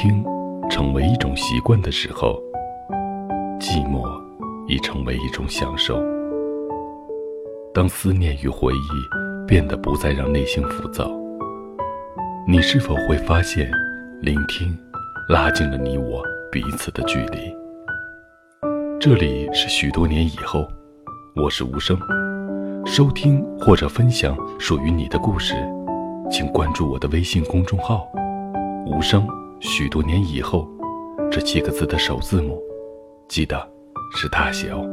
听成为一种习惯的时候，寂寞已成为一种享受。当思念与回忆变得不再让内心浮躁，你是否会发现，聆听拉近了你我彼此的距离？这里是许多年以后，我是无声。收听或者分享属于你的故事，请关注我的微信公众号“无声”。许多年以后，这七个字的首字母，记得是大写哦。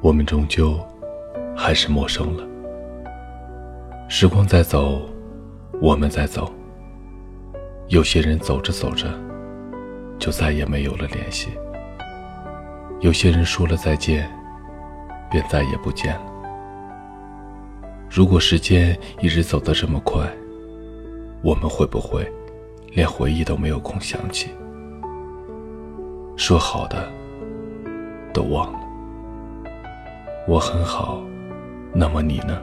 我们终究还是陌生了。时光在走，我们在走。有些人走着走着，就再也没有了联系；有些人说了再见，便再也不见了。如果时间一直走得这么快，我们会不会连回忆都没有空想起？说好的都忘了。我很好，那么你呢？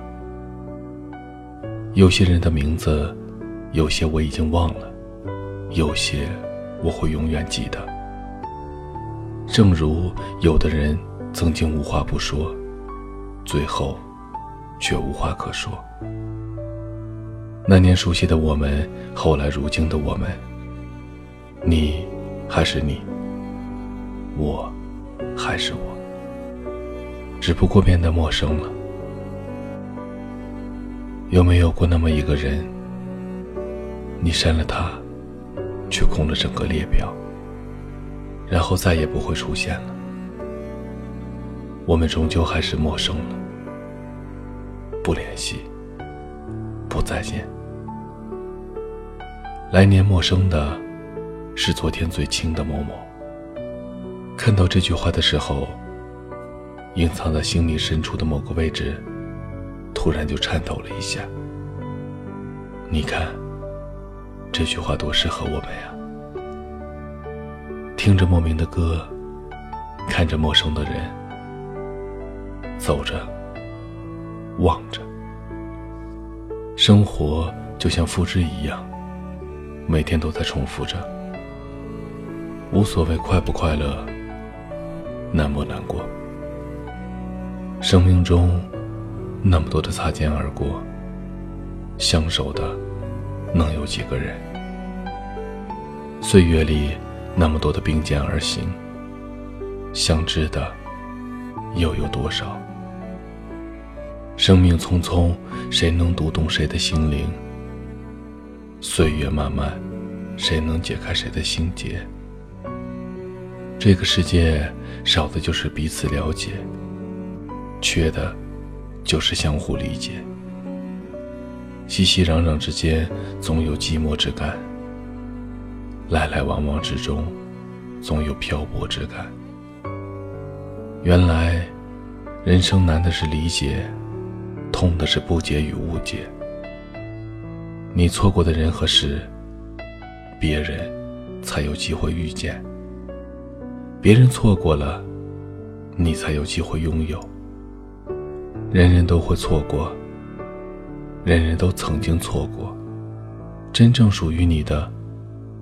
有些人的名字，有些我已经忘了。有些我会永远记得，正如有的人曾经无话不说，最后却无话可说。那年熟悉的我们，后来如今的我们，你还是你，我还是我，只不过变得陌生了。有没有过那么一个人，你删了他？却空了整个列表，然后再也不会出现了。我们终究还是陌生了，不联系，不再见。来年陌生的，是昨天最亲的某某。看到这句话的时候，隐藏在心里深处的某个位置，突然就颤抖了一下。你看。这句话多适合我们呀！听着莫名的歌，看着陌生的人，走着，望着，生活就像复制一样，每天都在重复着。无所谓快不快乐，难不难过。生命中那么多的擦肩而过，相守的。能有几个人？岁月里那么多的并肩而行，相知的又有多少？生命匆匆，谁能读懂谁的心灵？岁月漫漫，谁能解开谁的心结？这个世界少的就是彼此了解，缺的，就是相互理解。熙熙攘攘之间，总有寂寞之感；来来往往之中，总有漂泊之感。原来，人生难的是理解，痛的是不解与误解。你错过的人和事，别人才有机会遇见；别人错过了，你才有机会拥有。人人都会错过。人人都曾经错过，真正属于你的，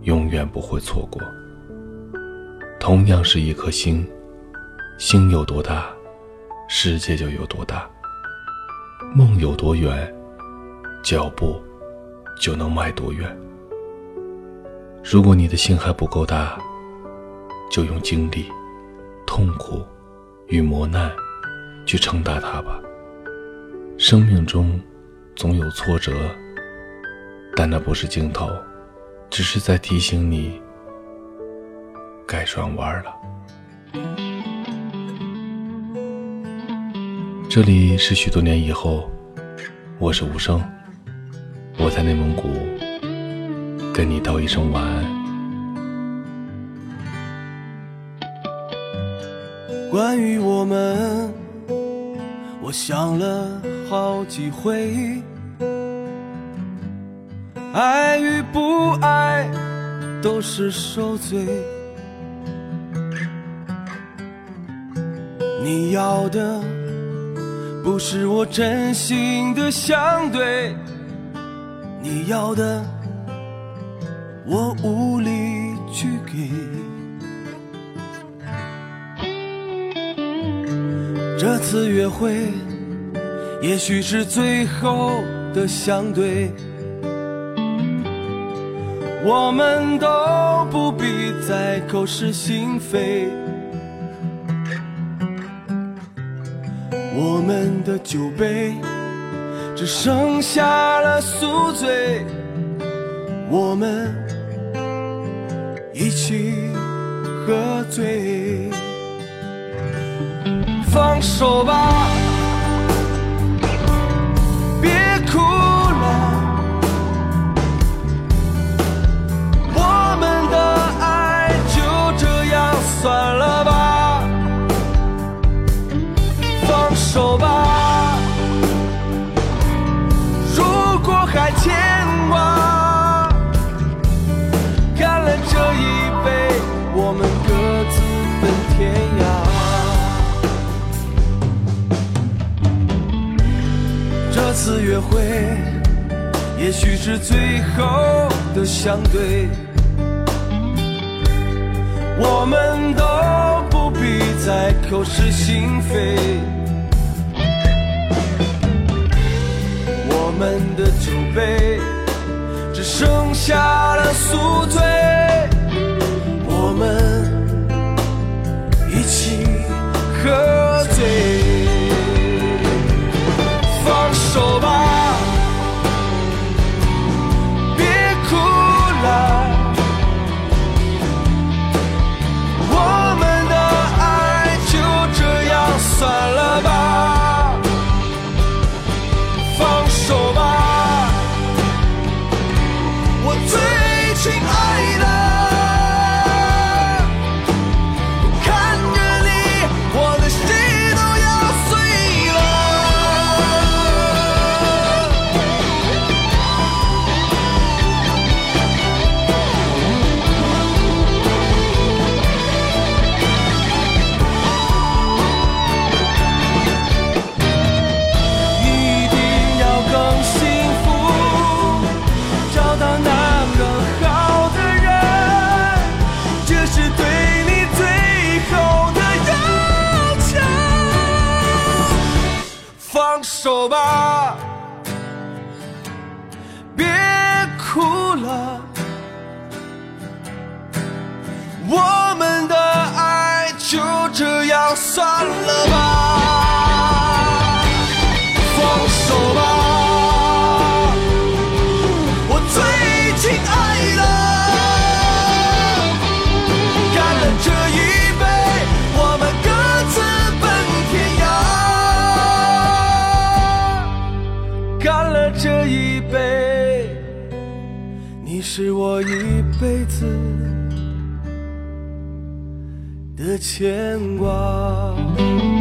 永远不会错过。同样是一颗心，心有多大，世界就有多大；梦有多远，脚步就能迈多远。如果你的心还不够大，就用经历、痛苦与磨难去撑大它吧。生命中。总有挫折，但那不是尽头，只是在提醒你该转弯了。这里是许多年以后，我是无声，我在内蒙古跟你道一声晚安。关于我们，我想了好几回。爱与不爱，都是受罪。你要的不是我真心的相对，你要的我无力去给。这次约会，也许是最后的相对。我们都不必再口是心非，我们的酒杯只剩下了宿醉，我们一起喝醉，放手吧，手吧。如果还牵挂，干了这一杯，我们各自奔天涯。这次约会。也许是最后的相对，我们都不必再口是心非。们的酒杯只剩下了宿醉，亲爱的，算了吧。放手吧，我最亲爱的，干了这一杯，我们各自奔天涯。干了这一杯，你是我一辈子牵挂。